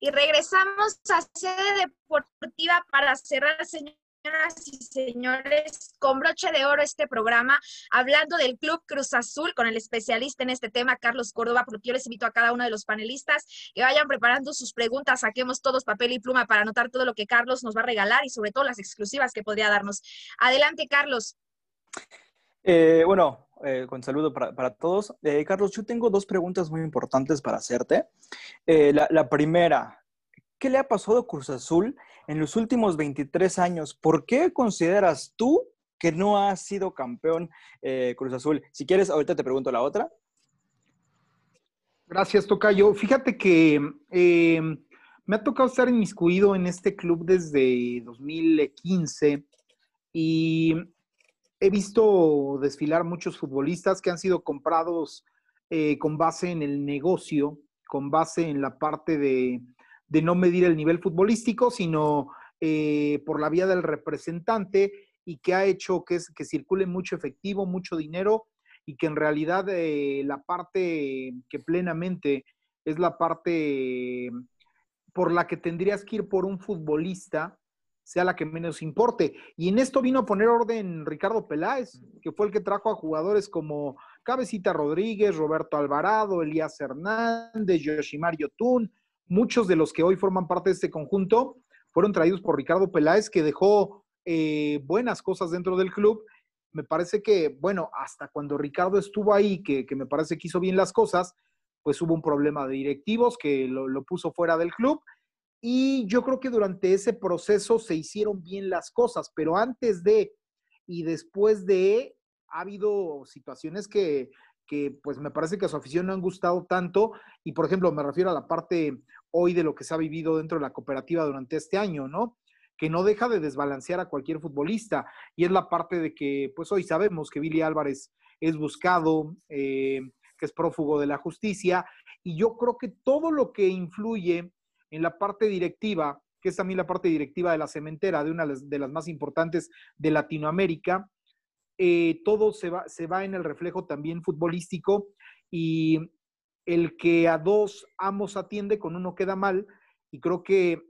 Y regresamos a sede deportiva para cerrar, señoras y señores, con broche de oro este programa, hablando del Club Cruz Azul con el especialista en este tema, Carlos Córdoba, porque yo les invito a cada uno de los panelistas que vayan preparando sus preguntas, saquemos todos papel y pluma para anotar todo lo que Carlos nos va a regalar y sobre todo las exclusivas que podría darnos. Adelante, Carlos. Eh, bueno, eh, con saludo para, todos. Eh, Carlos, yo tengo dos preguntas muy importantes para hacerte. Eh, la, primera, ¿qué le ha pasado a Cruz Azul en los últimos 23 años? ¿Por qué consideras tú que no ha sido campeón Cruz Azul? Si quieres, ahorita te pregunto la otra. Gracias, Tocayo. Fíjate que me ha tocado estar inmiscuido en este club desde 2015 y he visto desfilar muchos futbolistas que han sido comprados eh, con base en el negocio, con base en la parte de, no medir el nivel futbolístico, sino eh, por la vía del representante y que ha hecho que, circule mucho efectivo, mucho dinero y que en realidad eh, la parte que plenamente es la parte por la que tendrías que ir por un futbolista sea la que menos importe. Y en esto vino a poner orden Ricardo Peláez, que fue el que trajo a jugadores como Cabecita Rodríguez, Roberto Alvarado, Elías Hernández, Yoshimar Yotun, muchos de los que hoy forman parte de este conjunto fueron traídos por Ricardo Peláez, que dejó eh, buenas cosas dentro del club. Me parece que, bueno, hasta cuando Ricardo estuvo ahí, que, me parece que hizo bien las cosas, pues hubo un problema de directivos que lo puso fuera del club y yo creo que durante ese proceso se hicieron bien las cosas, pero antes de y después de, ha habido situaciones que, que pues me parece que a su afición no han gustado tanto. Y por ejemplo, me refiero a la parte hoy de lo que se ha vivido dentro de la cooperativa durante este año, ¿no? que no deja de desbalancear a cualquier futbolista. Y es la parte de que, pues hoy sabemos que Billy Álvarez es buscado, eh, que es prófugo de la justicia. Y yo creo que todo lo que influye en la parte directiva, que es también la parte directiva de la cementera, de una de las más importantes de Latinoamérica, eh, todo se va, en el reflejo también futbolístico y el que a dos amos atiende, con uno queda mal, y creo que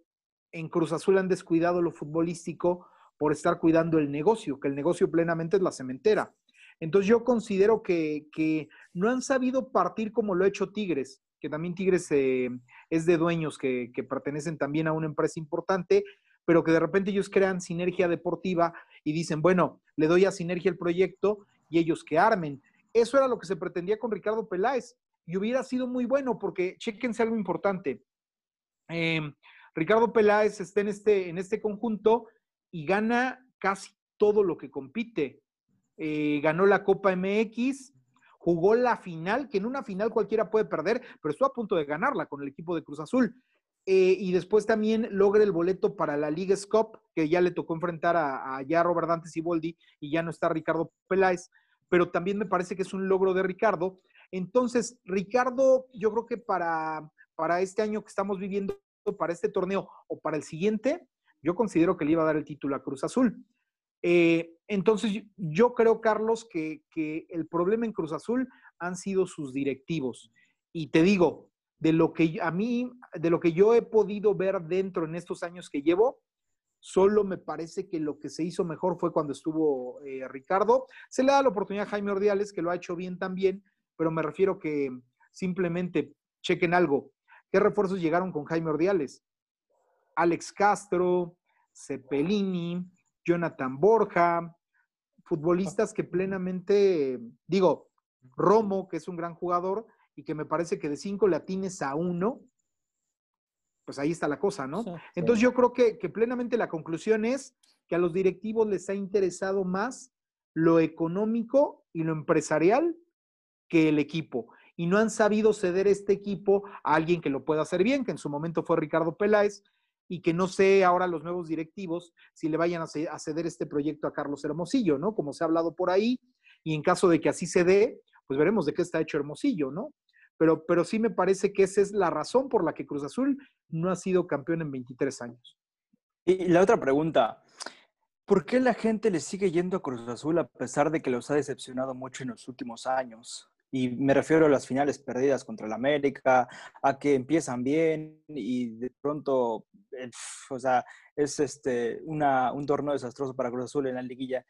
en Cruz Azul han descuidado lo futbolístico por estar cuidando el negocio, que el negocio plenamente es la cementera. Entonces yo considero que, que no han sabido partir como lo ha hecho Tigres que también Tigres eh, es de dueños que, pertenecen también a una empresa importante, pero que de repente ellos crean sinergia deportiva y dicen, bueno, le doy a sinergia el proyecto y ellos que armen. Eso era lo que se pretendía con Ricardo Peláez y hubiera sido muy bueno porque chéquense algo importante. Em, Ricardo Peláez está en este, en este conjunto y gana casi todo lo que compite. Eh, ganó la Copa MX, jugó la final, que en una final cualquiera puede perder, pero estuvo a punto de ganarla con el equipo de Cruz Azul. Eh, y después también logra el boleto para la Liga Cup, que ya le tocó enfrentar a, ya Robert Dantes y Boldi, y ya no está Ricardo Peláez, pero también me parece que es un logro de Ricardo. Entonces, Ricardo, yo creo que para, para este año que estamos viviendo, para este torneo o para el siguiente, yo considero que le iba a dar el título a Cruz Azul. Eh, entonces, yo creo, Carlos, que, el problema en Cruz Azul han sido sus directivos. Y te digo, de lo que a mí, de lo que yo he podido ver dentro en estos años que llevo, solo me parece que lo que se hizo mejor fue cuando estuvo eh, Ricardo. Se le da la oportunidad a Jaime Ordiales, que lo ha hecho bien también, pero me refiero que simplemente chequen algo. ¿Qué refuerzos llegaron con Jaime Ordiales? Alex Castro, Cepelini, Jonathan Borja, futbolistas que plenamente, digo, Romo, que es un gran jugador y que me parece que de cinco latines a uno, pues ahí está la cosa, ¿no? Entonces yo creo que, que plenamente la conclusión es que a los directivos les ha interesado más lo económico y lo empresarial que el equipo. Y no han sabido ceder este equipo a alguien que lo pueda hacer bien, que en su momento fue Ricardo Peláez, y que no sé ahora los nuevos directivos si le vayan a ceder este proyecto a Carlos Hermosillo, ¿no? Como se ha hablado por ahí, y en caso de que así se dé, pues veremos de qué está hecho Hermosillo, ¿no? Pero, pero sí me parece que esa es la razón por la que Cruz Azul no ha sido campeón en 23 años. Y la otra pregunta, ¿por qué la gente le sigue yendo a Cruz Azul a pesar de que los ha decepcionado mucho en los últimos años? Y me refiero a las finales perdidas contra el América, a que empiezan bien y de pronto, eh, o sea, es este, una, un torneo desastroso para Cruz Azul en la liguilla.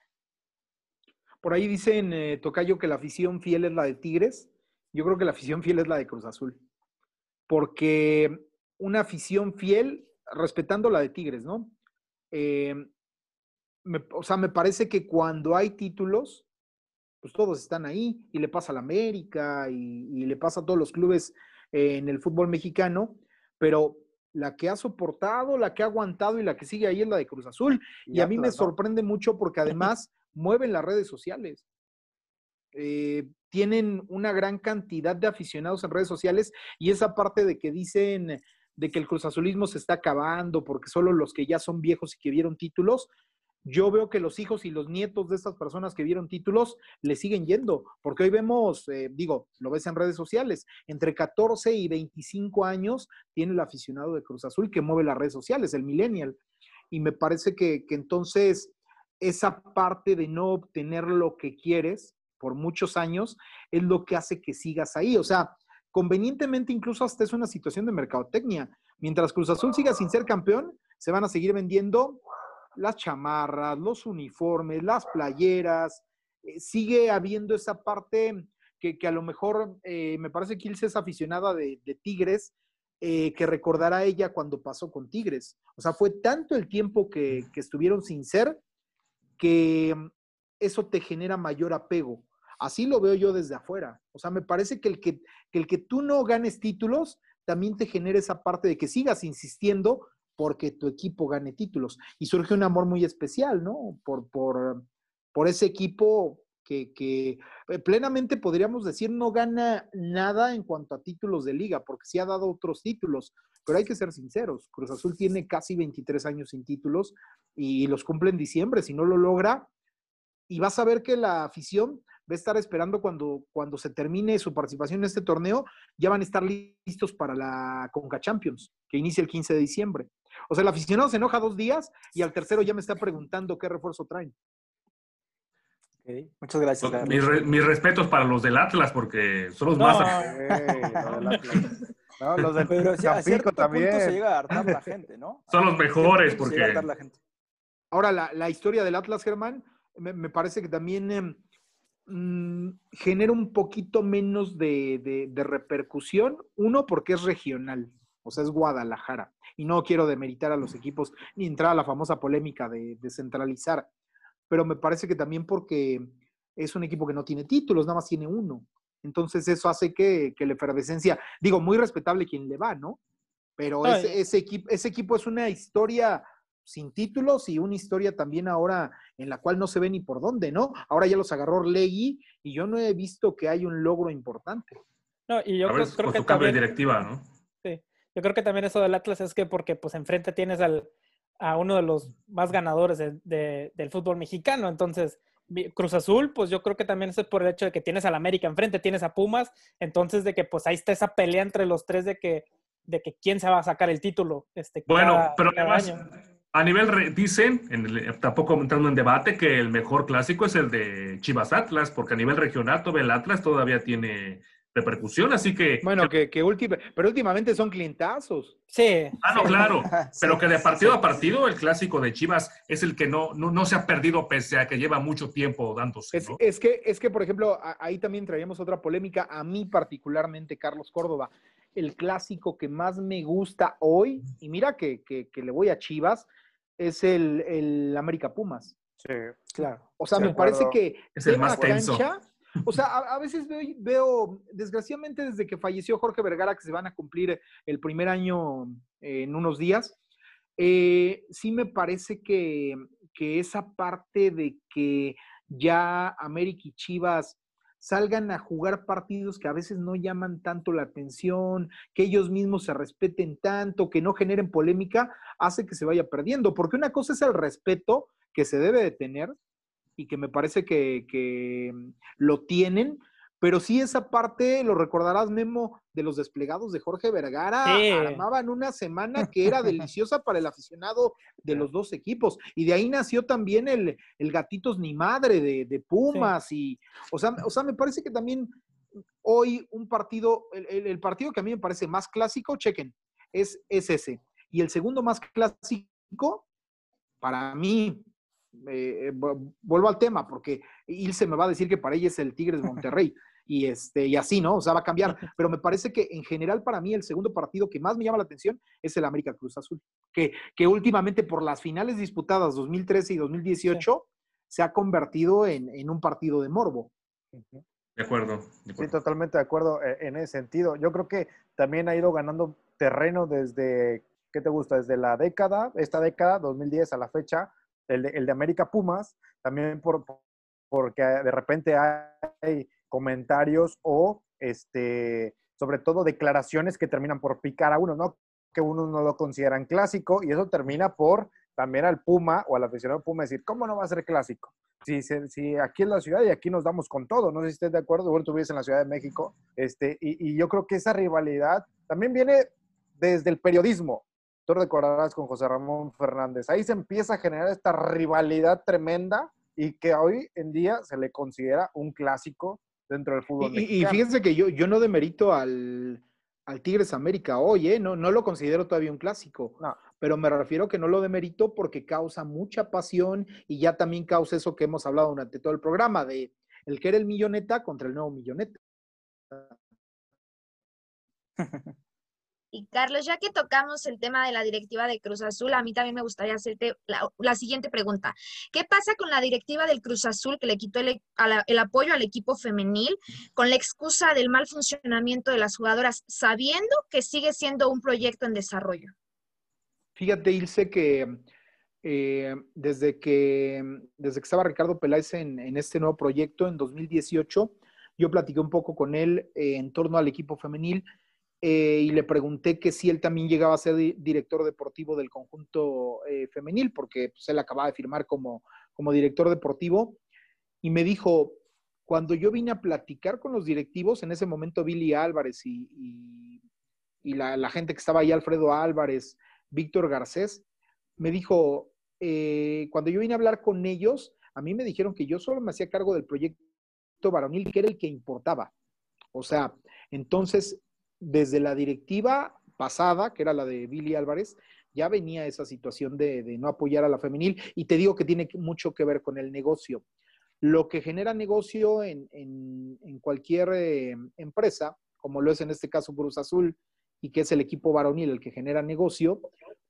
Por ahí dicen, eh, Tocayo, que la afición fiel es la de Tigres. Yo creo que la afición fiel es la de Cruz Azul. Porque una afición fiel, respetando la de Tigres, ¿no? Eh, o sea, me parece que cuando hay títulos, pues todos están ahí y le pasa a la América y, le pasa a todos los clubes en el fútbol mexicano, pero la que ha soportado, la que ha aguantado y la que sigue ahí es la de Cruz Azul. Y, a mí me sorprende mucho porque además mueven las redes sociales. Eh, tienen una gran cantidad de aficionados en redes sociales y esa parte de que dicen de que el Cruz Azulismo se está acabando porque solo los que ya son viejos y que vieron títulos, yo veo que los hijos y los nietos de estas personas que vieron títulos le siguen yendo, porque hoy vemos, eh, digo, lo ves en redes sociales, entre 14 y 25 años tiene el aficionado de Cruz Azul que mueve las redes sociales, el millennial. Y me parece que, que entonces esa parte de no obtener lo que quieres por muchos años es lo que hace que sigas ahí. O sea, convenientemente incluso hasta es una situación de mercadotecnia. Mientras Cruz Azul siga sin ser campeón, se van a seguir vendiendo las chamarras, los uniformes, las playeras, eh, sigue habiendo esa parte que, a lo mejor eh, me parece que Ilse es aficionada de, Tigres, eh, que recordará ella cuando pasó con Tigres. O sea, fue tanto el tiempo que, estuvieron sin ser que mm, eso te genera mayor apego. Así lo veo yo desde afuera. O sea, me parece que el que, que el que tú no ganes títulos también te genera esa parte de que sigas insistiendo porque tu equipo gane títulos. Y surge un amor muy especial, ¿no? Por, por, por ese equipo que, eh, plenamente podríamos decir no gana nada en cuanto a títulos de liga, porque sí ha dado otros títulos, pero hay que ser sinceros, Cruz Azul tiene casi 23 años sin títulos y los cumple en diciembre, si no lo logra, y vas a ver que la afición va a estar esperando cuando, cuando se termine su participación en este torneo, ya van a estar listos para la Conca Champions, que inicia el 15 de diciembre. O sea, el aficionado se enoja dos días y al tercero ya me está preguntando qué refuerzo traen. Muchas gracias. Mis, mis, respetos para los del Atlas, porque son los más. no, los del Pero a también. se llega a hartar la gente, ¿no? Son los mejores, porque. Ahora, la, la, historia del Atlas, Germán, me, parece que también em, mm, genera un poquito menos de, de repercusión. Uno, porque es regional, o sea, es Guadalajara y no quiero demeritar a los equipos ni entrar a la famosa polémica de, centralizar, pero me parece que también porque es un equipo que no tiene títulos, nada más tiene uno. Entonces eso hace que, la efervescencia, digo, muy respetable quien le va, ¿no? Pero ese, equipo, ese equipo es una historia sin títulos y una historia también ahora en la cual no se ve ni por dónde, ¿no? Ahora ya los agarró Legui y yo no he visto que hay un logro importante. No, y yo creo, que cambio directiva, ¿no? Yo creo que también eso del Atlas es que porque pues enfrente tienes al, a uno de los más ganadores del fútbol mexicano. Entonces, Cruz Azul, pues yo creo que también es por el hecho de que tienes al América enfrente, tienes a Pumas, entonces de que pues ahí está esa pelea entre los tres de que, de que quién se va a sacar el título. Este, bueno, pero además, a nivel, dicen, en tampoco entrando en debate, que el mejor clásico es el de Chivas Atlas, porque a nivel regional todo el Atlas todavía tiene repercusión, así que... Bueno, que, que pero últimamente son clientazos. Sí. Ah, no, claro, pero que de partido a partido el clásico de Chivas es el que no, no, se ha perdido pese a que lleva mucho tiempo dándose. Es, que, es que, por ejemplo, ahí también traíamos otra polémica, a mí particularmente, Carlos Córdoba, el clásico que más me gusta hoy, y mira que, le voy a Chivas, es el, el América Pumas. Sí, claro. O sea, me parece que es el más tenso. O sea, a, veces veo, desgraciadamente desde que falleció Jorge Vergara, que se van a cumplir el primer año en unos días, eh, sí me parece que, esa parte de que ya América y Chivas salgan a jugar partidos que a veces no llaman tanto la atención, que ellos mismos se respeten tanto, que no generen polémica, hace que se vaya perdiendo. Porque una cosa es el respeto que se debe de tener y que me parece que, mm, lo tienen, pero sí esa parte, lo recordarás, Memo, de los desplegados de Jorge Vergara, armaban una semana que era deliciosa para el aficionado de los dos equipos. Y de ahí nació también el, el Gatitos Ni Madre de, Pumas. Y, o sea, o sea, me parece que también hoy un partido, el, partido que a mí me parece más clásico, chequen, es, es ese. Y el segundo más clásico, para mí, eh, vuelvo al tema, porque Ilse me va a decir que para ella es el Tigres Monterrey. y, este, y así, ¿no? O sea, va a cambiar. Pero me parece que en general para mí el segundo partido que más me llama la atención es el América Cruz Azul, que, que últimamente por las finales disputadas 2013 y 2018 se ha convertido en, en, un partido de morbo. De acuerdo, Sí, totalmente de acuerdo eh, en ese sentido. Yo creo que también ha ido ganando terreno desde, ¿qué te gusta? Desde la década, esta década, 2010 a la fecha, el de, América Pumas, también por, porque de repente hay comentarios o, este, sobre todo, declaraciones que terminan por picar a uno, ¿no? Que uno no lo consideran clásico y eso termina por también al Puma o al aficionado Puma decir, ¿cómo no va a ser clásico? Si, si aquí es la ciudad y aquí nos damos con todo, no sé si estés de acuerdo, bueno, tú vives en la Ciudad de México, este, y yo creo que esa rivalidad también viene desde el periodismo. Tú recordarás con José Ramón Fernández, ahí se empieza a generar esta rivalidad tremenda y que hoy en día se le considera un clásico dentro del fútbol. Y, y fíjense que yo, yo no demerito al, al Tigres América hoy, ¿eh? no, no lo considero todavía un clásico. No. Pero me refiero que no lo demerito porque causa mucha pasión y ya también causa eso que hemos hablado durante todo el programa, de el que era el milloneta contra el nuevo milloneta. Y Carlos, ya que tocamos el tema de la directiva de Cruz Azul, a mí también me gustaría hacerte la, siguiente pregunta. ¿Qué pasa con la directiva del Cruz Azul que le quitó el, apoyo al equipo femenil con la excusa del mal funcionamiento de las jugadoras, sabiendo que sigue siendo un proyecto en desarrollo? Fíjate, Ilse, que eh, desde, que desde que estaba Ricardo Peláez en, en, este nuevo proyecto en 2018, yo platiqué un poco con él eh, en torno al equipo femenil eh, y le pregunté que si él también llegaba a ser director deportivo del conjunto eh, femenil, porque pues, él acababa de firmar como, como director deportivo, y me dijo, cuando yo vine a platicar con los directivos, en ese momento Billy Álvarez y, y, la, la, gente que estaba ahí, Alfredo Álvarez, Víctor Garcés, me dijo, eh, cuando yo vine a hablar con ellos, a mí me dijeron que yo solo me hacía cargo del proyecto varonil, que era el que importaba. O sea, entonces desde la directiva pasada, que era la de Billy Álvarez, ya venía esa situación de, de, no apoyar a la femenil y te digo que tiene mucho que ver con el negocio. Lo que genera negocio en, en, en cualquier eh, empresa, como lo es en este caso Cruz Azul, y que es el equipo varonil el que genera negocio,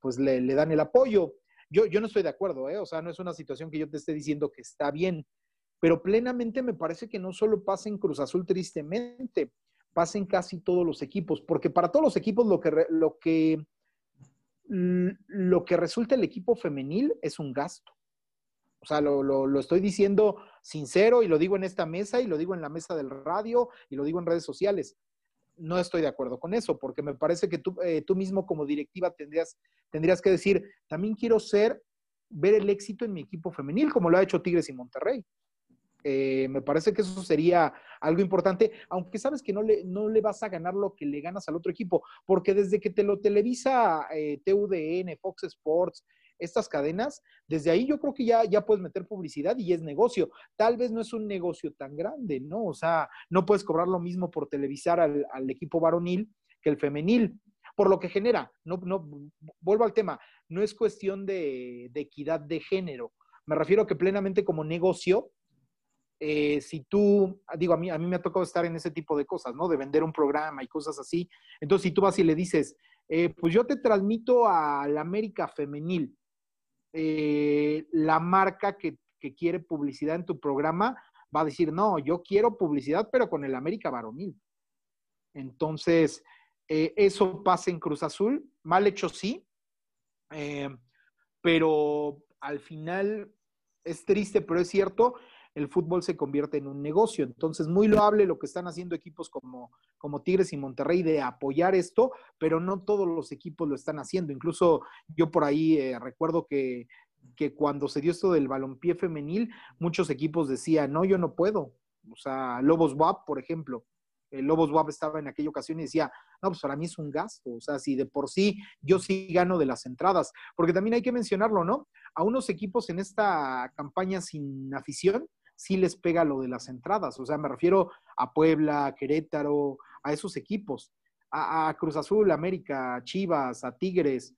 pues le, dan el apoyo. Yo, yo, no estoy de acuerdo, ¿eh? o sea, no es una situación que yo te esté diciendo que está bien, pero plenamente me parece que no solo pasa en Cruz Azul tristemente, pasen casi todos los equipos, porque para todos los equipos lo que, lo que, lo que resulta el equipo femenil es un gasto. O sea, lo, lo, lo, estoy diciendo sincero y lo digo en esta mesa y lo digo en la mesa del radio y lo digo en redes sociales. No estoy de acuerdo con eso, porque me parece que tú, eh, tú mismo como directiva tendrías, tendrías que decir, también quiero ser, ver el éxito en mi equipo femenil, como lo ha hecho Tigres y Monterrey. Eh, me parece que eso sería algo importante, aunque sabes que no le, no le vas a ganar lo que le ganas al otro equipo, porque desde que te lo televisa eh, TUDN, Fox Sports, estas cadenas, desde ahí yo creo que ya, ya puedes meter publicidad y es negocio. Tal vez no es un negocio tan grande, ¿no? O sea, no puedes cobrar lo mismo por televisar al, al equipo varonil que el femenil, por lo que genera. No, no, vuelvo al tema, no es cuestión de, de equidad de género. Me refiero que plenamente como negocio, eh, si tú, digo, a mí, a mí me ha tocado estar en ese tipo de cosas, ¿no? De vender un programa y cosas así. Entonces, si tú vas y le dices, eh, pues yo te transmito a la América Femenil, eh, la marca que, que, quiere publicidad en tu programa va a decir, no, yo quiero publicidad, pero con el América Varonil. Entonces, eso pasa en Cruz Azul, mal hecho sí, pero al final es triste, pero es cierto el fútbol se convierte en un negocio. Entonces, muy loable lo que están haciendo equipos como, como Tigres y Monterrey de apoyar esto, pero no todos los equipos lo están haciendo. Incluso yo por ahí eh, recuerdo que, que cuando se dio esto del balompié femenil, muchos equipos decían, no, yo no puedo. O sea, Lobos WAP, por ejemplo, el Lobos WAP estaba en aquella ocasión y decía, no, pues para mí es un gasto, o sea, si de por sí yo sí gano de las entradas, porque también hay que mencionarlo, ¿no? A unos equipos en esta campaña sin afición sí les pega lo de las entradas. O sea, me refiero a Puebla, a Querétaro, a esos equipos. A, Cruz Azul, América, a Chivas, a Tigres.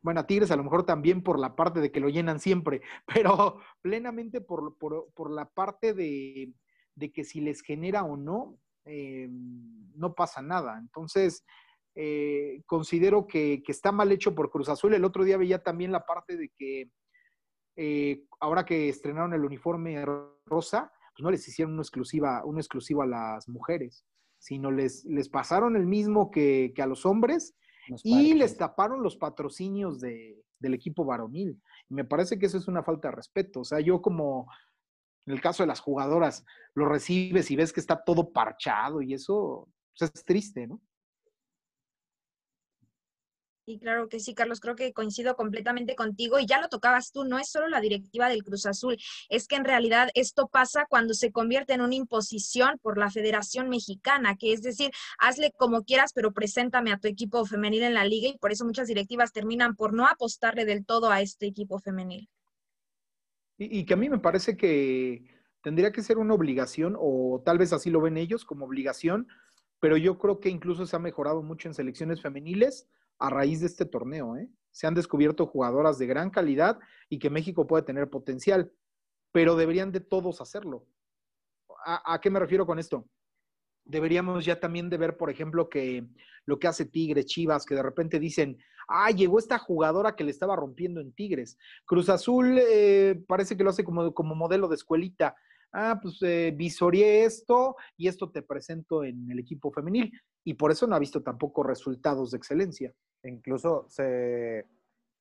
Bueno, a Tigres a lo mejor también por la parte de que lo llenan siempre, pero plenamente por, por, por la parte de, de, que si les genera o no, eh, no pasa nada. Entonces, eh, considero que, que, está mal hecho por Cruz Azul. El otro día veía también la parte de que eh, ahora que estrenaron el uniforme rosa, pues no les hicieron una exclusiva, una exclusiva a las mujeres, sino les, les pasaron el mismo que, que a los hombres y les taparon los patrocinios de, del equipo varonil. Y me parece que eso es una falta de respeto. O sea, yo como en el caso de las jugadoras, lo recibes y ves que está todo parchado y eso pues es triste, ¿no? Y claro que sí, Carlos, creo que coincido completamente contigo y ya lo tocabas tú, no es solo la directiva del Cruz Azul, es que en realidad esto pasa cuando se convierte en una imposición por la Federación Mexicana, que es decir, hazle como quieras, pero preséntame a tu equipo femenil en la liga y por eso muchas directivas terminan por no apostarle del todo a este equipo femenil. Y, y que a mí me parece que tendría que ser una obligación, o tal vez así lo ven ellos como obligación, pero yo creo que incluso se ha mejorado mucho en selecciones femeniles a raíz de este torneo. ¿eh? Se han descubierto jugadoras de gran calidad y que México puede tener potencial, pero deberían de todos hacerlo. ¿A, qué me refiero con esto? Deberíamos ya también de ver, por ejemplo, que lo que hace Tigres, Chivas, que de repente dicen, ah, llegó esta jugadora que le estaba rompiendo en Tigres. Cruz Azul eh, parece que lo hace como, como modelo de escuelita. Ah, pues eh, visoreé esto y esto te presento en el equipo femenil. Y por eso no ha visto tampoco resultados de excelencia incluso se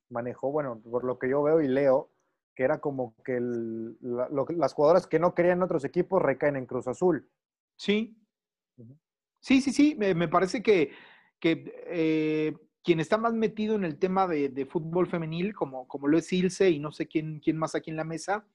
manejó, bueno, por lo que yo veo y leo, que era como que el, la, lo, las jugadoras que no querían otros equipos recaen en Cruz Azul. Sí. Sí, sí, sí. Me, me parece que, que eh, quien está más metido en el tema de, de, fútbol femenil, como, como lo es Ilse y no sé quién, quién más aquí en la mesa,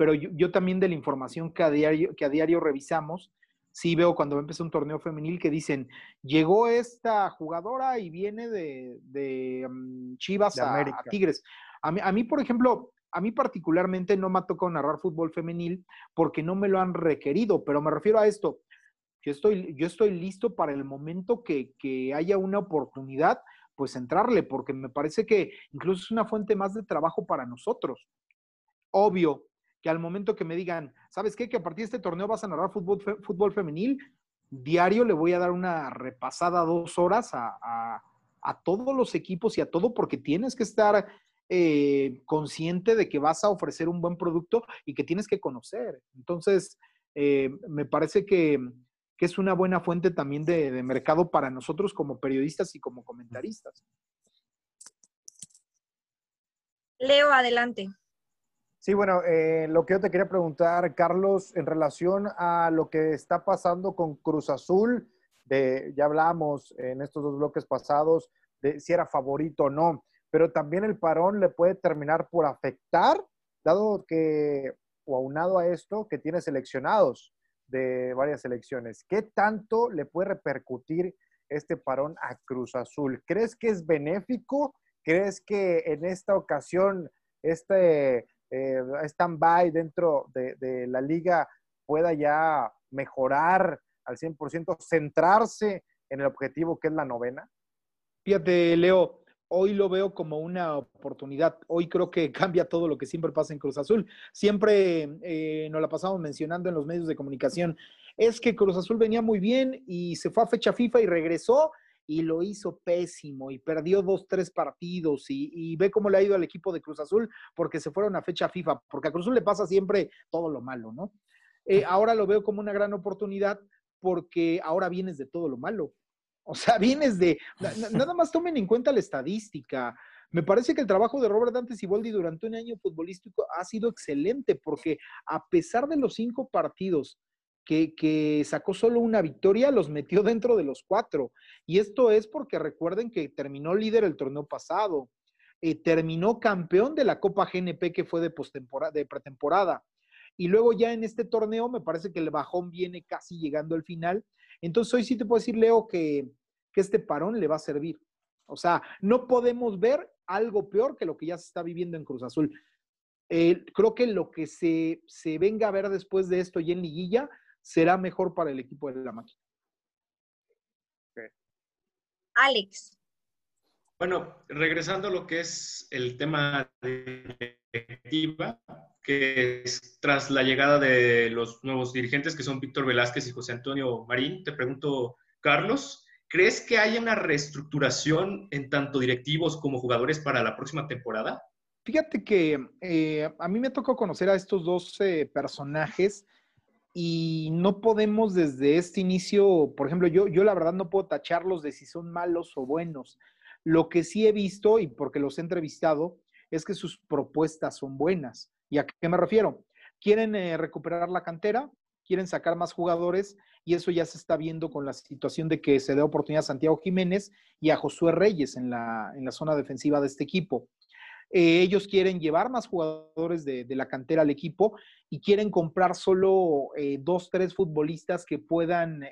pero yo, yo, también de la información que a diario, que a diario revisamos, sí veo cuando empezó un torneo femenil que dicen, llegó esta jugadora y viene de, de um, Chivas de a, a, Tigres. A mí, a mí, por ejemplo, a mí particularmente no me ha tocado narrar fútbol femenil porque no me lo han requerido, pero me refiero a esto. Yo estoy, yo estoy listo para el momento que, que haya una oportunidad, pues entrarle, porque me parece que incluso es una fuente más de trabajo para nosotros. Obvio, que al momento que me digan, ¿sabes qué? Que a partir de este torneo vas a narrar fútbol, fe, fútbol femenil, diario le voy a dar una repasada dos horas a, todos los equipos y a todo, porque tienes que estar eh, consciente de que vas a ofrecer un buen producto y que tienes que conocer. Entonces, eh, me parece que, es una buena fuente también de mercado para nosotros como periodistas y como comentaristas. Leo, adelante. Sí, bueno, eh, lo que yo te quería preguntar, Carlos, en relación a lo que está pasando con Cruz Azul, ya hablamos en estos dos bloques pasados de si era favorito o no, pero también el parón le puede terminar por afectar, dado que, o aunado a esto, que tiene seleccionados de varias selecciones. ¿Qué tanto le puede repercutir este parón a Cruz Azul? ¿Crees que es benéfico? ¿Crees que en esta ocasión este eh, stand-by dentro de, la liga pueda ya mejorar al 100%, centrarse en el objetivo que es la novena? Fíjate, Leo, hoy lo veo como una oportunidad. Hoy creo que cambia todo lo que siempre pasa en Cruz Azul. Siempre eh, nos la pasamos mencionando en los medios de comunicación. Es que Cruz Azul venía muy bien y se fue a fecha FIFA y regresó y lo hizo pésimo y perdió dos, tres partidos y, y, ve cómo le ha ido al equipo de Cruz Azul porque se fueron a fecha FIFA, porque a Cruz Azul le pasa siempre todo lo malo, ¿no? Eh, ahora lo veo como una gran oportunidad porque ahora vienes de todo lo malo. O sea, vienes de, nada más tomen en cuenta la estadística. Me parece que el trabajo de Robert Dante Siboldi durante un año futbolístico ha sido excelente porque a pesar de los cinco partidos que, sacó solo una victoria, los metió dentro de los cuatro. Y esto es porque recuerden que terminó líder el torneo pasado, eh, terminó campeón de la Copa GNP que fue de, de pretemporada. Y luego ya en este torneo me parece que el bajón viene casi llegando al final. Entonces hoy sí te puedo decir, Leo, que, que este parón le va a servir. O sea, no podemos ver algo peor que lo que ya se está viviendo en Cruz Azul. Eh, creo que lo que se, se venga a ver después de esto y en liguilla será mejor para el equipo de la máquina. Alex. Bueno, regresando a lo que es el tema de directiva, que es tras la llegada de los nuevos dirigentes, que son Víctor Velázquez y José Antonio Marín, te pregunto, Carlos, ¿crees que haya una reestructuración en tanto directivos como jugadores para la próxima temporada? Fíjate que eh, a mí me tocó conocer a estos dos eh, personajes y no podemos desde este inicio, por ejemplo, yo, yo la verdad no puedo tacharlos de si son malos o buenos. Lo que sí he visto, y porque los he entrevistado, es que sus propuestas son buenas. ¿Y a qué me refiero? Quieren eh, recuperar la cantera, quieren sacar más jugadores y eso ya se está viendo con la situación de que se dé oportunidad a Santiago Jiménez y a Josué Reyes en la, en la zona defensiva de este equipo. Eh, ellos quieren llevar más jugadores de, la cantera al equipo y quieren comprar solo eh, dos, tres futbolistas que puedan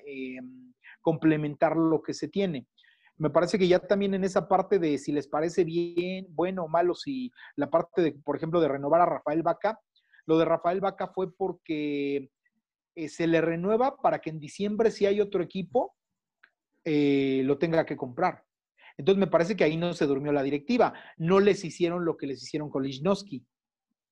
complementar lo que se tiene me parece que ya también en esa parte de si les parece bien, bueno o malo, si la parte de, por ejemplo, de renovar a Rafael Vaca, lo de Rafael Vaca fue porque eh, se le renueva para que en diciembre, si hay otro equipo, eh, lo tenga que comprar. Entonces me parece que ahí no se durmió la directiva. No les hicieron lo que les hicieron con Lichnowsky,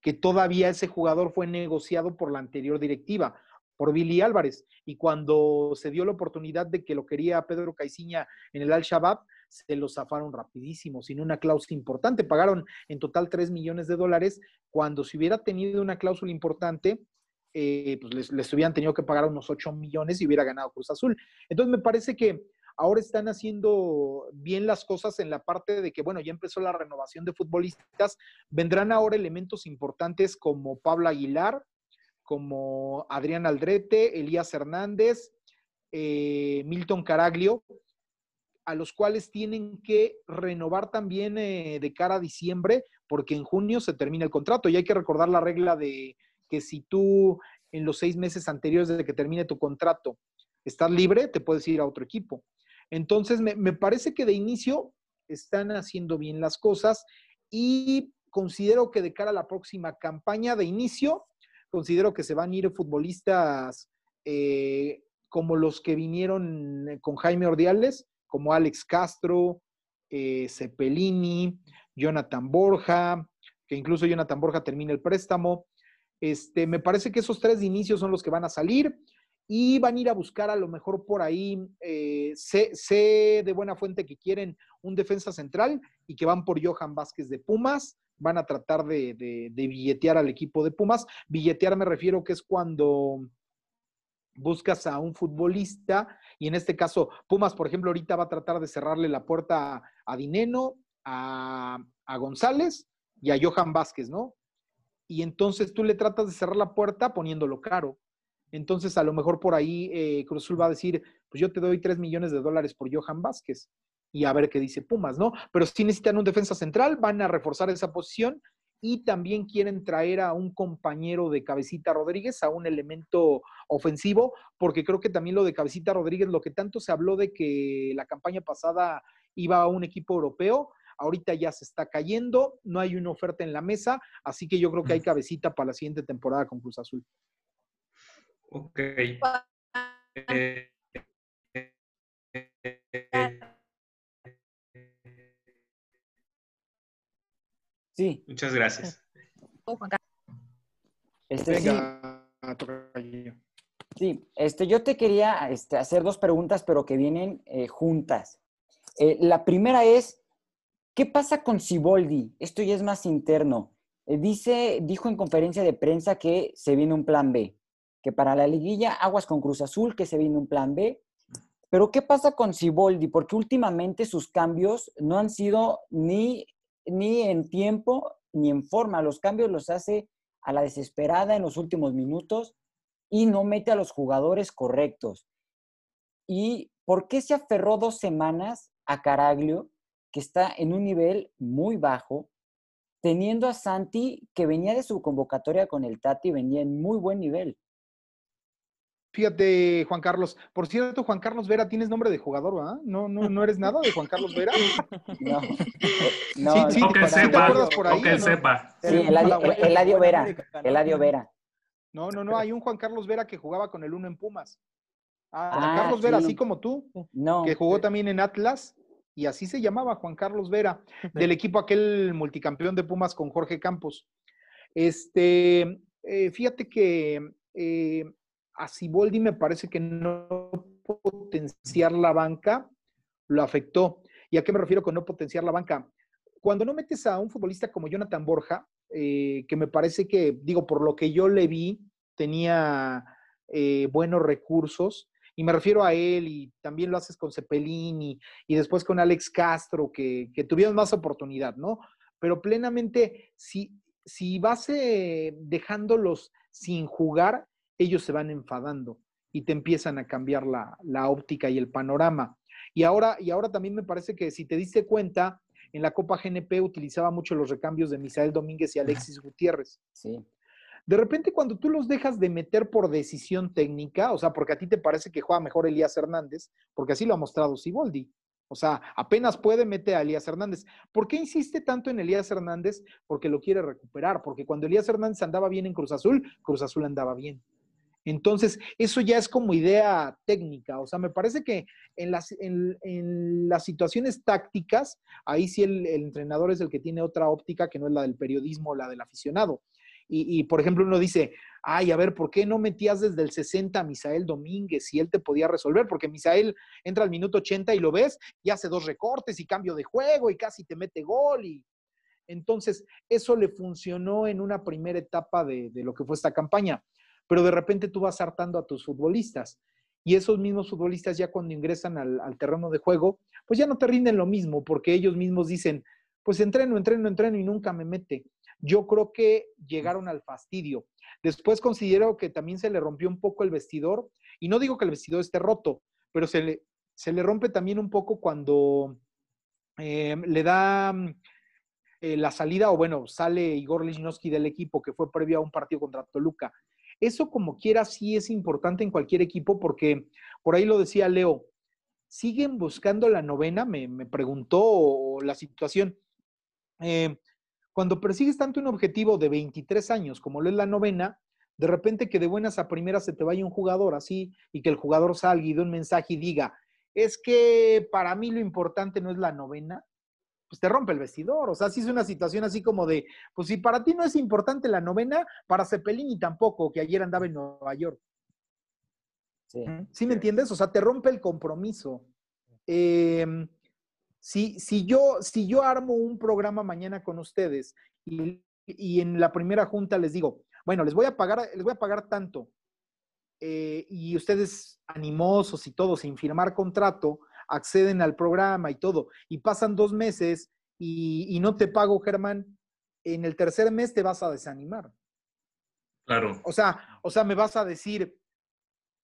que todavía ese jugador fue negociado por la anterior directiva por Billy Álvarez. Y cuando se dio la oportunidad de que lo quería Pedro Caiciña en el Al-Shabaab, se lo zafaron rapidísimo, sin una cláusula importante. Pagaron en total 3 millones de dólares, cuando si hubiera tenido una cláusula importante, eh, pues les, les, hubieran tenido que pagar unos 8 millones y hubiera ganado Cruz Azul. Entonces me parece que ahora están haciendo bien las cosas en la parte de que, bueno, ya empezó la renovación de futbolistas, vendrán ahora elementos importantes como Pablo Aguilar, como Adrián Aldrete, Elías Hernández, eh, Milton Caraglio, a los cuales tienen que renovar también eh, de cara a diciembre, porque en junio se termina el contrato. Y hay que recordar la regla de que si tú en los seis meses anteriores de que termine tu contrato estás libre, te puedes ir a otro equipo. Entonces, me, parece que de inicio están haciendo bien las cosas y considero que de cara a la próxima campaña de inicio, considero que se van a ir futbolistas eh, como los que vinieron eh, con Jaime Ordiales, como Alex Castro, eh, Cepelini, Jonathan Borja, que incluso Jonathan Borja termina el préstamo. Este, me parece que esos tres inicios son los que van a salir y van a ir a buscar a lo mejor por ahí, sé, sé, de buena fuente que quieren un defensa central y que van por Johan Vázquez de Pumas, van a tratar de, billetear al equipo de Pumas. Billetear me refiero que es cuando buscas a un futbolista y en este caso Pumas, por ejemplo, ahorita va a tratar de cerrarle la puerta a Dineno, a, González y a Johan Vázquez, ¿no? Y entonces tú le tratas de cerrar la puerta poniéndolo caro. Entonces a lo mejor por ahí eh, Cruzul va a decir, pues yo te doy 3 millones de dólares por Johan Vázquez y a ver qué dice Pumas, ¿no? Pero si necesitan un defensa central, van a reforzar esa posición y también quieren traer a un compañero de Cabecita Rodríguez, a un elemento ofensivo, porque creo que también lo de Cabecita Rodríguez, lo que tanto se habló de que la campaña pasada iba a un equipo europeo, ahorita ya se está cayendo, no hay una oferta en la mesa, así que yo creo que hay cabecita para la siguiente temporada con Cruz Azul. Ok. Eh, Sí. Muchas gracias. Este, sí. este, yo te quería este, hacer dos preguntas, pero que vienen eh, juntas. Eh, la primera es, ¿qué pasa con Siboldi? Esto ya es más interno. Eh, dice, dijo en conferencia de prensa que se viene un plan B, que para la liguilla aguas con Cruz Azul, que se viene un plan B. Pero ¿qué pasa con Siboldi? Porque últimamente sus cambios no han sido ni ni en tiempo ni en forma. Los cambios los hace a la desesperada en los últimos minutos y no mete a los jugadores correctos. ¿Y por qué se aferró dos semanas a Caraglio, que está en un nivel muy bajo, teniendo a Santi, que venía de su convocatoria con el Tati, venía en muy buen nivel? Fíjate, Juan Carlos. Por cierto, Juan Carlos Vera, tienes nombre de jugador, ¿verdad? No, no, no eres nada de Juan Carlos Vera. No. Sí, No, sí, ¿sí te sepa, acuerdas por ahí, no? sepa. Sí, Eladio, El- Vera. ¿no? Eladio Vera. No, no, no. Hay un Juan Carlos Vera que jugaba con el uno en Pumas. Ah, Juan Ah, Carlos Vera, sí. así como tú, No. que jugó también en Atlas. Y así se llamaba Juan Carlos Vera, del equipo aquel multicampeón de Pumas con Jorge Campos. Este, eh, fíjate que eh, a Siboldi me parece que no potenciar la banca lo afectó. ¿Y a qué me refiero con no potenciar la banca? Cuando no metes a un futbolista como Jonathan Borja, eh, que me parece que, digo, por lo que yo le vi, tenía eh, buenos recursos, y me refiero a él, y también lo haces con Cepelín y, después con Alex Castro, que, que tuvieron más oportunidad, ¿no? Pero plenamente, si, si vas eh, dejándolos sin jugar, ellos se van enfadando y te empiezan a cambiar la, la óptica y el panorama. Y ahora, y ahora también me parece que si te diste cuenta, en la Copa GNP utilizaba mucho los recambios de Misael Domínguez y Alexis Gutiérrez. Sí. De repente, cuando tú los dejas de meter por decisión técnica, o sea, porque a ti te parece que juega mejor Elías Hernández, porque así lo ha mostrado Siboldi. O sea, apenas puede meter a Elías Hernández. ¿Por qué insiste tanto en Elías Hernández? Porque lo quiere recuperar, porque cuando Elías Hernández andaba bien en Cruz Azul, Cruz Azul andaba bien. Entonces, eso ya es como idea técnica. O sea, me parece que en las, en, en las situaciones tácticas, ahí sí el, el, entrenador es el que tiene otra óptica que no es la del periodismo, la del aficionado. Y, y, por ejemplo, uno dice, ay, a ver, ¿por qué no metías desde el 60 a Misael Domínguez si él te podía resolver? Porque Misael entra al minuto 80 y lo ves y hace dos recortes y cambio de juego y casi te mete gol. Y entonces, eso le funcionó en una primera etapa de, de lo que fue esta campaña. Pero de repente tú vas hartando a tus futbolistas. Y esos mismos futbolistas ya cuando ingresan al, terreno de juego, pues ya no te rinden lo mismo, porque ellos mismos dicen, pues entreno, entreno, entreno y nunca me mete yo creo que llegaron al fastidio. Después considero que también se le rompió un poco el vestidor, y no digo que el vestidor esté roto, pero se le, se le rompe también un poco cuando eh, le da eh, la salida, o bueno, sale Igor Lichnowsky del equipo, que fue previo a un partido contra Toluca. Eso como quiera sí es importante en cualquier equipo, porque por ahí lo decía Leo, siguen buscando la novena, me, me preguntó la situación. Eh, cuando persigues tanto un objetivo de 23 años como lo es la novena, de repente que de buenas a primeras se te vaya un jugador así y que el jugador salga y dé un mensaje y diga, es que para mí lo importante no es la novena, pues te rompe el vestidor. O sea, si es una situación así como de, pues si para ti no es importante la novena, para Cepelini tampoco, que ayer andaba en Nueva York. Sí. ¿Sí me entiendes? O sea, te rompe el compromiso. Eh, si, si, yo, si yo armo un programa mañana con ustedes y, y, en la primera junta les digo, bueno, les voy a pagar, les voy a pagar tanto, eh, y ustedes animosos y todo, sin firmar contrato, acceden al programa y todo, y pasan dos meses y, y no te pago, Germán, en el tercer mes te vas a desanimar. Claro. O sea, o sea, me vas a decir,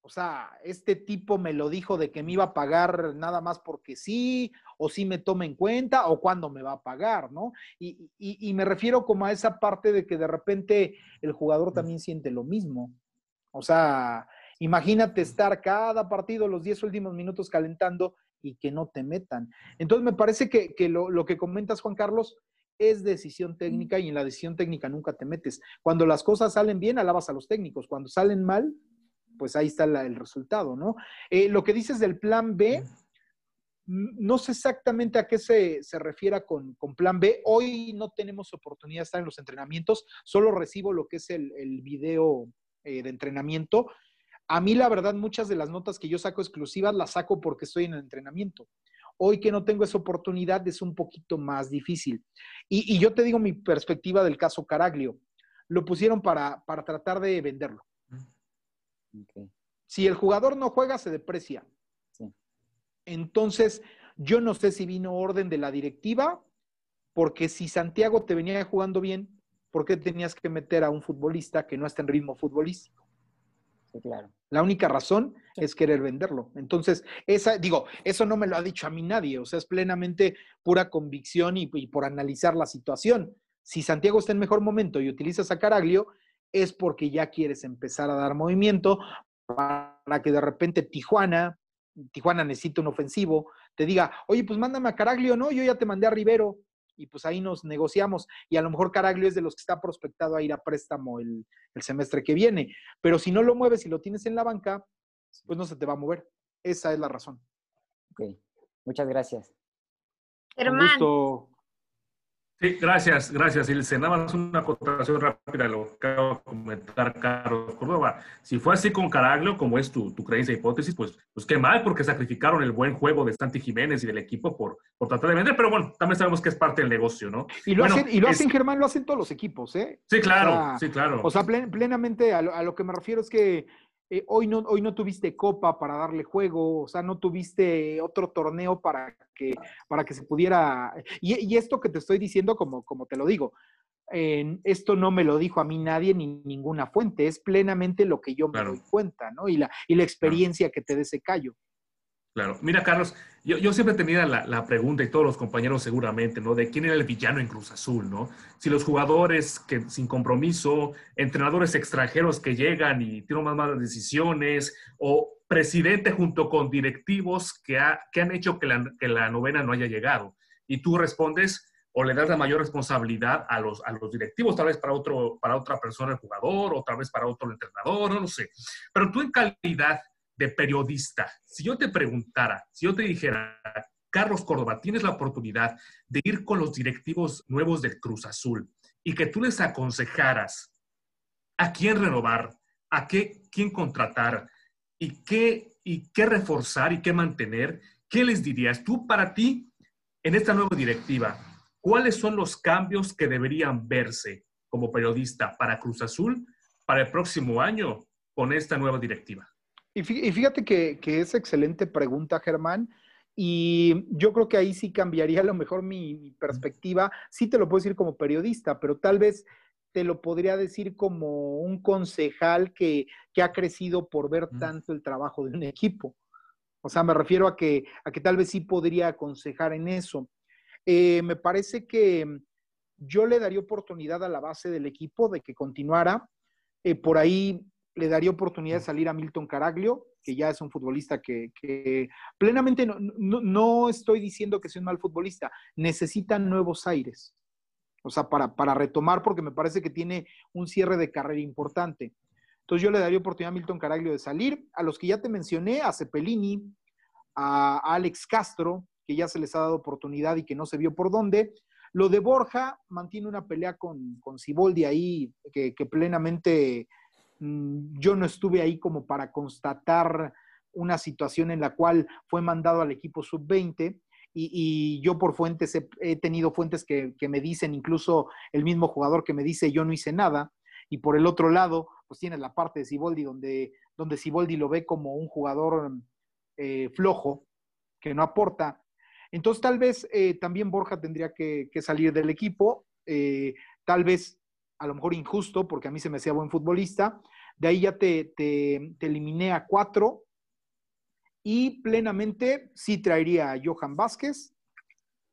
o sea, este tipo me lo dijo de que me iba a pagar nada más porque sí, o si sí me toma en cuenta, o cuándo me va a pagar, ¿no? Y, y, y, me refiero como a esa parte de que de repente el jugador también siente lo mismo. O sea, imagínate estar cada partido los 10 últimos minutos calentando y que no te metan. Entonces me parece que, que lo, lo que comentas, Juan Carlos, es decisión técnica y en la decisión técnica nunca te metes. Cuando las cosas salen bien, alabas a los técnicos. Cuando salen mal, pues ahí está la, el resultado, ¿no? Eh, lo que dices del plan B, no sé exactamente a qué se, se refiera con, con, plan B. Hoy no tenemos oportunidad de estar en los entrenamientos, solo recibo lo que es el, el video eh, de entrenamiento. A mí, la verdad, muchas de las notas que yo saco exclusivas las saco porque estoy en el entrenamiento. Hoy que no tengo esa oportunidad es un poquito más difícil. Y, y yo te digo mi perspectiva del caso Caraglio. Lo pusieron para, para tratar de venderlo. Okay. Si el jugador no juega, se deprecia. Sí. Entonces, yo no sé si vino orden de la directiva, porque si Santiago te venía jugando bien, ¿por qué tenías que meter a un futbolista que no está en ritmo futbolístico? Sí, claro. La única razón sí. es querer venderlo. Entonces, esa, digo, eso no me lo ha dicho a mí nadie, o sea, es plenamente pura convicción y, y por analizar la situación. Si Santiago está en mejor momento y utilizas a Caraglio, es porque ya quieres empezar a dar movimiento, para que de repente Tijuana, Tijuana necesita un ofensivo, te diga, oye, pues mándame a Caraglio, no, yo ya te mandé a Rivero, y pues ahí nos negociamos. Y a lo mejor Caraglio es de los que está prospectado a ir a préstamo el, el semestre que viene. Pero si no lo mueves y lo tienes en la banca, pues no se te va a mover. Esa es la razón. Ok, muchas gracias. Gusto. Sí, gracias, gracias. Y nada más una acotación rápida de lo que acaba de comentar Carlos Córdoba. Si fue así con Caraglio, como es tu, tu creencia e hipótesis, pues, pues qué mal, porque sacrificaron el buen juego de Santi Jiménez y del equipo por, por tratar de vender, pero bueno, también sabemos que es parte del negocio, ¿no? Y lo Bueno, hacen, y lo es- hacen, Germán, lo hacen todos los equipos, ¿eh? Sí, claro, O sea, sí, claro. O sea, plen- plenamente a lo, a lo que me refiero es que eh, hoy, no, hoy no tuviste copa para darle juego, o sea, no tuviste otro torneo para que, para que se pudiera... Y, y esto que te estoy diciendo, como, como te lo digo, esto no me lo dijo a mí nadie ni ninguna fuente, es plenamente lo que yo me Claro. doy cuenta, ¿no? Y la, y la experiencia que te dé ese callo. Claro. Mira, Carlos, yo, siempre tenía la, la pregunta, y todos los compañeros seguramente, ¿no? De quién era el villano en Cruz Azul, ¿no? Si los jugadores que sin compromiso, entrenadores extranjeros que llegan y tienen más malas decisiones, o presidente junto con directivos que, ha- que han hecho que la, novena no haya llegado. Y tú respondes o le das la mayor responsabilidad a los, a los directivos, tal vez para, otro, para otra persona el jugador, o tal vez para otro entrenador, no lo sé. Pero tú en calidad de periodista, si yo te preguntara, si yo te dijera, Carlos Córdoba, tienes la oportunidad de ir con los directivos nuevos del Cruz Azul y que tú les aconsejaras a quién renovar, a qué, quién contratar y qué, y qué reforzar y qué mantener, ¿qué les dirías? Tú, para ti, en esta nueva directiva, ¿cuáles son los cambios que deberían verse como periodista para Cruz Azul para el próximo año con esta nueva directiva? Y fí- y fíjate que, que es excelente pregunta, Germán. Y yo creo que ahí sí cambiaría a lo mejor mi, mi perspectiva. Sí te lo puedo decir como periodista, pero tal vez te lo podría decir como un concejal que, que ha crecido por ver Mm. tanto el trabajo de un equipo. O sea, me refiero a que, a que tal vez sí podría aconsejar en eso. Eh, me parece que yo le daría oportunidad a la base del equipo de que continuara. Eh, por ahí le daría oportunidad de salir a Milton Caraglio, que ya es un futbolista que, que plenamente no, no, no estoy diciendo que sea un mal futbolista, necesita nuevos aires. O sea, para, para retomar, porque me parece que tiene un cierre de carrera importante. Entonces yo le daría oportunidad a Milton Caraglio de salir. A los que ya te mencioné, a Cepelini, a, a Alex Castro, que ya se les ha dado oportunidad y que no se vio por dónde. Lo de Borja mantiene una pelea con, con Ciboldi ahí, que, que plenamente yo no estuve ahí como para constatar una situación en la cual fue mandado al equipo sub-20 y, y yo por fuentes he, tenido fuentes que, me dicen, incluso el mismo jugador que me dice yo no hice nada y por el otro lado pues tienes la parte de Ciboldi donde, donde Ciboldi lo ve como un jugador eh, flojo que no aporta. Entonces tal vez eh, también Borja tendría que, que salir del equipo, eh, tal vez a lo mejor injusto porque a mí se me hacía buen futbolista, de ahí ya te, te, eliminé a cuatro y plenamente sí traería a Johan Vázquez,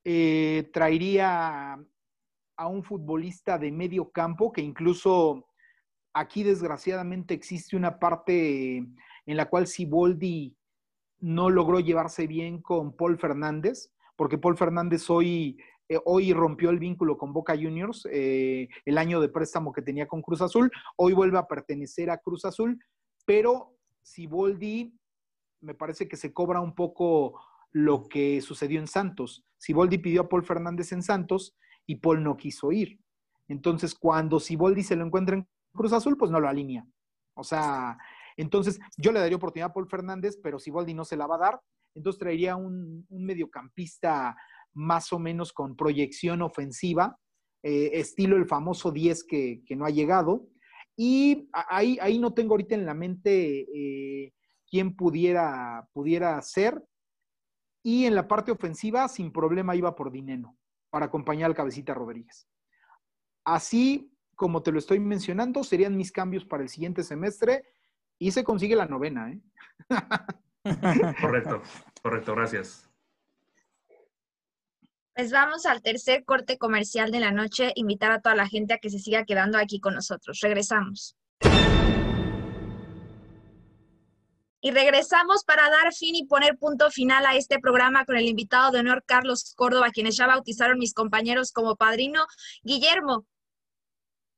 eh, traería a un futbolista de medio campo que incluso aquí desgraciadamente existe una parte en la cual Siboldi no logró llevarse bien con Paul Fernández, porque Paul Fernández hoy, eh, hoy rompió el vínculo con Boca Juniors, eh, el año de préstamo que tenía con Cruz Azul, hoy vuelve a pertenecer a Cruz Azul, pero Siboldi me parece que se cobra un poco lo que sucedió en Santos. Siboldi pidió a Paul Fernández en Santos y Paul no quiso ir. Entonces, cuando Siboldi se lo encuentra en Cruz Azul, pues no lo alinea. O sea, entonces yo le daría oportunidad a Paul Fernández, pero Siboldi no se la va a dar. Entonces traería un, un mediocampista más o menos con proyección ofensiva, eh, estilo el famoso 10 que, que, no ha llegado. Y ahí, ahí no tengo ahorita en la mente eh, quién pudiera, pudiera ser. Y en la parte ofensiva, sin problema, iba por Dineno para acompañar al cabecita Rodríguez. Así como te lo estoy mencionando, serían mis cambios para el siguiente semestre y se consigue la novena. ¿eh? correcto, correcto, gracias. Pues vamos al tercer corte comercial de la noche. Invitar a toda la gente a que se siga quedando aquí con nosotros. Regresamos. Y regresamos para dar fin y poner punto final a este programa con el invitado de honor Carlos Córdoba, quienes ya bautizaron mis compañeros como padrino. Guillermo.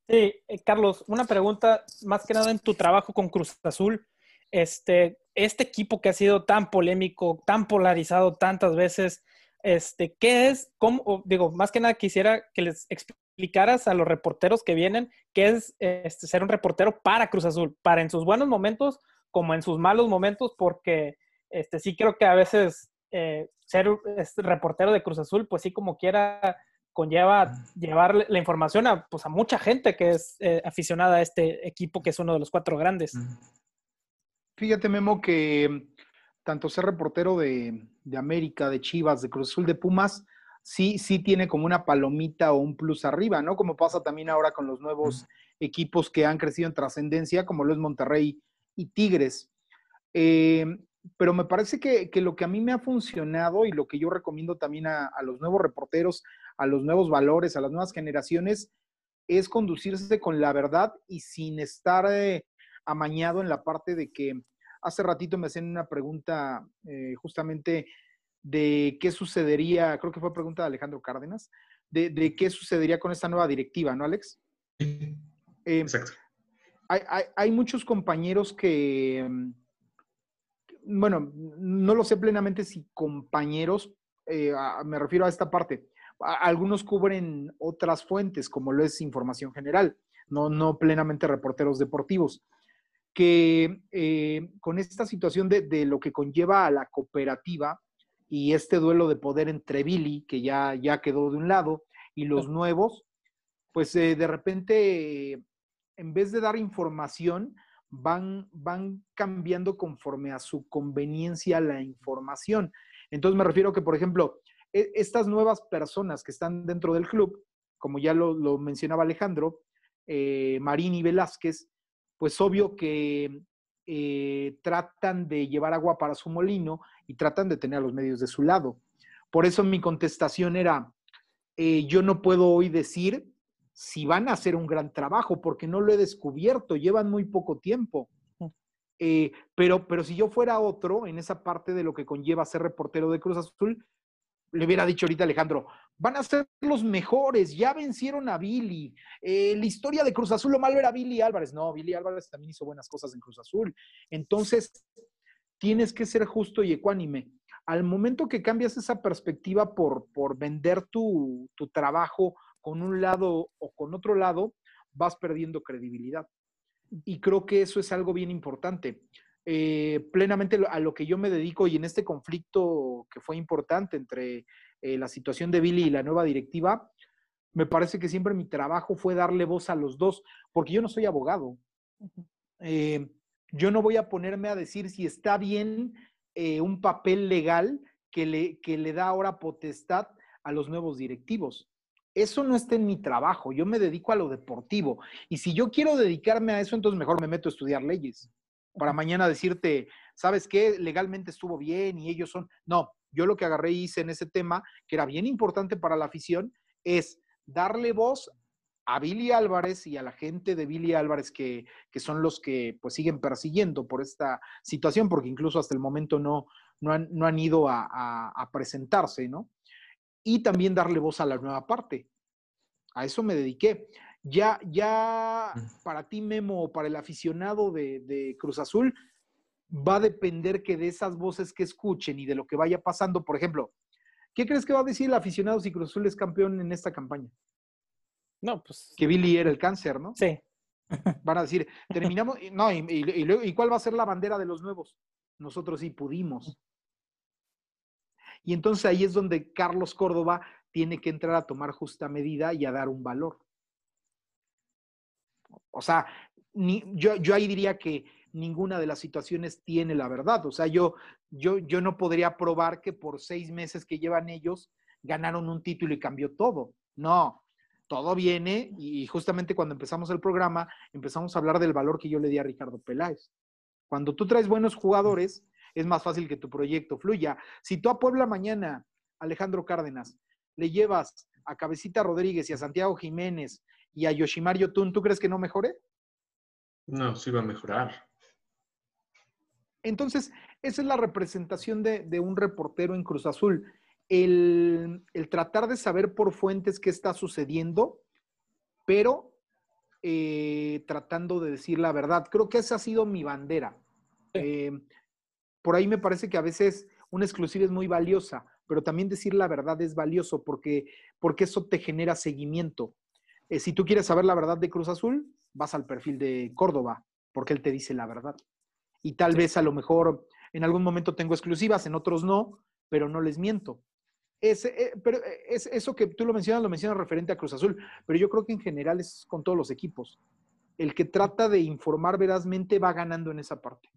Sí, eh, Carlos, una pregunta más que nada en tu trabajo con Cruz Azul. Este, este equipo que ha sido tan polémico, tan polarizado tantas veces, este, ¿qué es? ¿Cómo? Digo, más que nada quisiera que les explicaras a los reporteros que vienen qué es este, ser un reportero para Cruz Azul, para en sus buenos momentos como en sus malos momentos, porque este, sí creo que a veces eh, ser reportero de Cruz Azul, pues sí como quiera conlleva llevar la información a, pues, a mucha gente que es eh, aficionada a este equipo que es uno de los cuatro grandes. Fíjate, Memo, que tanto ser reportero de, de América, de Chivas, de Cruz Azul, de Pumas, sí, sí tiene como una palomita o un plus arriba, ¿no? Como pasa también ahora con los nuevos equipos que han crecido en trascendencia, como lo es Monterrey y Tigres. Eh, pero me parece que, lo que a mí me ha funcionado y lo que yo recomiendo también a, los nuevos reporteros, a los nuevos valores, a las nuevas generaciones, es conducirse con la verdad y sin estar eh, amañado en la parte de que hace ratito me hacían una pregunta eh, justamente de qué sucedería, creo que fue pregunta de Alejandro Cárdenas, de, qué sucedería con esta nueva directiva, ¿no, Alex? Exacto. hay, muchos compañeros que, bueno, no lo sé plenamente si compañeros, eh, me refiero a esta parte, algunos cubren otras fuentes, como lo es información general, no, no plenamente reporteros deportivos, que eh, con esta situación de, lo que conlleva a la cooperativa y este duelo de poder entre Billy, que ya, ya quedó de un lado, y los nuevos, pues eh, de repente en vez de dar información, van, van cambiando conforme a su conveniencia la información. Entonces me refiero que, por ejemplo, e, estas nuevas personas que están dentro del club, como ya lo, mencionaba Alejandro, eh, Marín y Velázquez, pues obvio que eh, tratan de llevar agua para su molino y tratan de tener a los medios de su lado. Por eso mi contestación era, eh, yo no puedo hoy decir si van a hacer un gran trabajo, porque no lo he descubierto, llevan muy poco tiempo. Eh, pero, pero si yo fuera otro en esa parte de lo que conlleva ser reportero de Cruz Azul, le hubiera dicho ahorita Alejandro, van a ser los mejores, ya vencieron a Billy. Eh, la historia de Cruz Azul, lo malo era Billy Álvarez. No, Billy Álvarez también hizo buenas cosas en Cruz Azul. Entonces, tienes que ser justo y ecuánime. Al momento que cambias esa perspectiva por, por vender tu, tu trabajo con un lado o con otro lado, vas perdiendo credibilidad. Y creo que eso es algo bien importante. Eh, plenamente a lo que yo me dedico y en este conflicto que fue importante entre eh, la situación de Billy y la nueva directiva, me parece que siempre mi trabajo fue darle voz a los dos, porque yo no soy abogado. Eh, yo no voy a ponerme a decir si está bien un papel legal que le, que le da ahora potestad a los nuevos directivos eso no está en mi trabajo, yo me dedico a lo deportivo. Y si yo quiero dedicarme a eso, entonces mejor me meto a estudiar leyes. Para mañana decirte, ¿sabes qué? Legalmente estuvo bien y ellos son... No, yo lo que agarré y hice en ese tema, que era bien importante para la afición, es darle voz a Billy Álvarez y a la gente de Billy Álvarez que, son los que pues siguen persiguiendo por esta situación, porque incluso hasta el momento no, no, han, ido a, a presentarse, ¿no? y también darle voz a la nueva parte. A eso me dediqué. Ya, ya para ti, Memo, o para el aficionado de, Cruz Azul, va a depender que de esas voces que escuchen y de lo que vaya pasando, por ejemplo, ¿qué crees que va a decir el aficionado si Cruz Azul es campeón en esta campaña? No, pues. Que Billy era el cáncer, ¿no? Sí. Van a decir, terminamos, no, y, y cuál va a ser la bandera de los nuevos? Nosotros sí pudimos. Y entonces ahí es donde Carlos Córdoba tiene que entrar a tomar justa medida y a dar un valor. O sea, ni, yo, ahí diría que ninguna de las situaciones tiene la verdad. O sea, yo, yo, yo no podría probar que por seis meses que llevan ellos ganaron un título y cambió todo. No, todo viene y justamente cuando empezamos el programa empezamos a hablar del valor que yo le di a Ricardo Peláez. Cuando tú traes buenos jugadores, es más fácil que tu proyecto fluya. Si tú a Puebla mañana, Alejandro Cárdenas, le llevas a Cabecita Rodríguez y a Santiago Jiménez y a Yoshimar Yotun, ¿tú crees que no mejore? No, sí va a mejorar. Entonces, esa es la representación de, de un reportero en Cruz Azul. El, el, tratar de saber por fuentes qué está sucediendo, pero eh, tratando de decir la verdad. Creo que esa ha sido mi bandera. Eh, por ahí me parece que a veces una exclusiva es muy valiosa, pero también decir la verdad es valioso porque, porque eso te genera seguimiento. Eh, si tú quieres saber la verdad de Cruz Azul, vas al perfil de Córdoba, porque él te dice la verdad. Y tal vez a lo mejor en algún momento tengo exclusivas, en otros no, pero no les miento. Es, eh, pero eh, es, eso que tú lo mencionas, lo mencionas referente a Cruz Azul, pero yo creo que en general es con todos los equipos. El que trata de informar verazmente va ganando en esa parte.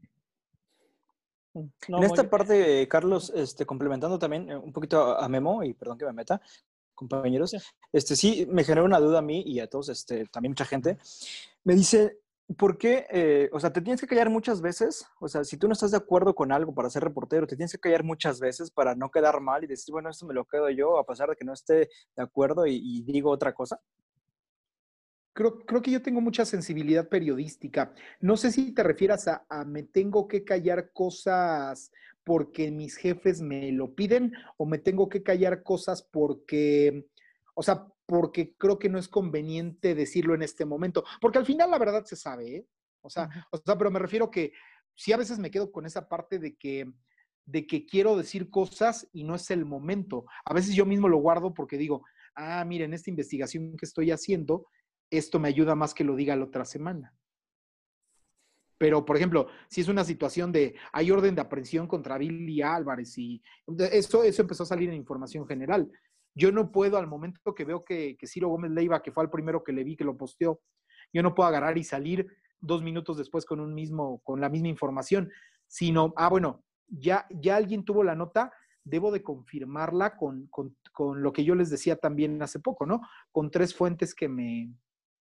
No, en esta parte, Carlos, este, complementando también eh, un poquito a Memo, y perdón que me meta, compañeros, este, sí me genera una duda a mí y a todos, este, también mucha gente. Me dice, ¿por qué? Eh, o sea, te tienes que callar muchas veces. O sea, si tú no estás de acuerdo con algo para ser reportero, te tienes que callar muchas veces para no quedar mal y decir, bueno, esto me lo quedo yo, a pesar de que no esté de acuerdo y, y digo otra cosa. Creo, creo, que yo tengo mucha sensibilidad periodística. No sé si te refieras a, a, me tengo que callar cosas porque mis jefes me lo piden o me tengo que callar cosas porque, o sea, porque creo que no es conveniente decirlo en este momento. Porque al final la verdad se sabe, ¿eh? O sea, o sea, pero me refiero que sí a veces me quedo con esa parte de que, de que quiero decir cosas y no es el momento. A veces yo mismo lo guardo porque digo, ah, miren, esta investigación que estoy haciendo esto me ayuda más que lo diga la otra semana. Pero, por ejemplo, si es una situación de hay orden de aprehensión contra Billy Álvarez y eso, eso empezó a salir en información general. Yo no puedo, al momento que veo que, que Ciro Gómez Leiva, que fue el primero que le vi que lo posteó, yo no puedo agarrar y salir dos minutos después con un mismo, con la misma información, sino, ah, bueno, ya, ya alguien tuvo la nota, debo de confirmarla con, con, con lo que yo les decía también hace poco, ¿no? Con tres fuentes que me,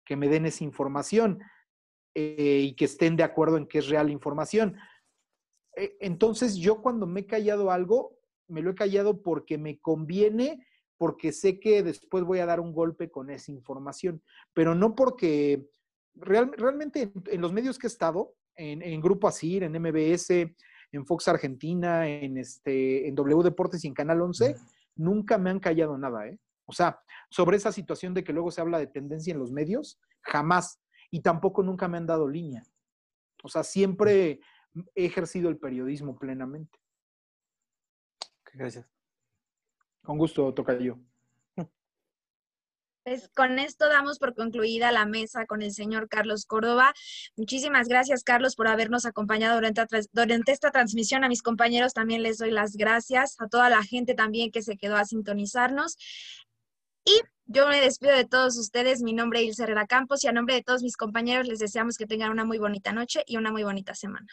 que me den esa información eh, y que estén de acuerdo en que es real información. Eh, entonces yo cuando me he callado algo, me lo he callado porque me conviene, porque sé que después voy a dar un golpe con esa información, pero no porque real, realmente en, en, los medios que he estado, en, en Grupo Asir, en MBS, en Fox Argentina, en, este, en W Deportes y en Canal 11, nunca me han callado nada, ¿eh? O sea, sobre esa situación de que luego se habla de tendencia en los medios, jamás. Y tampoco nunca me han dado línea. O sea, siempre he ejercido el periodismo plenamente. Gracias. Con gusto, toca yo. Pues con esto damos por concluida la mesa con el señor Carlos Córdoba. Muchísimas gracias, Carlos, por habernos acompañado durante, durante, esta transmisión. A mis compañeros también les doy las gracias, a toda la gente también que se quedó a sintonizarnos. Y yo me despido de todos ustedes. Mi nombre es Ilse Herrera Campos y a nombre de todos mis compañeros les deseamos que tengan una muy bonita noche y una muy bonita semana.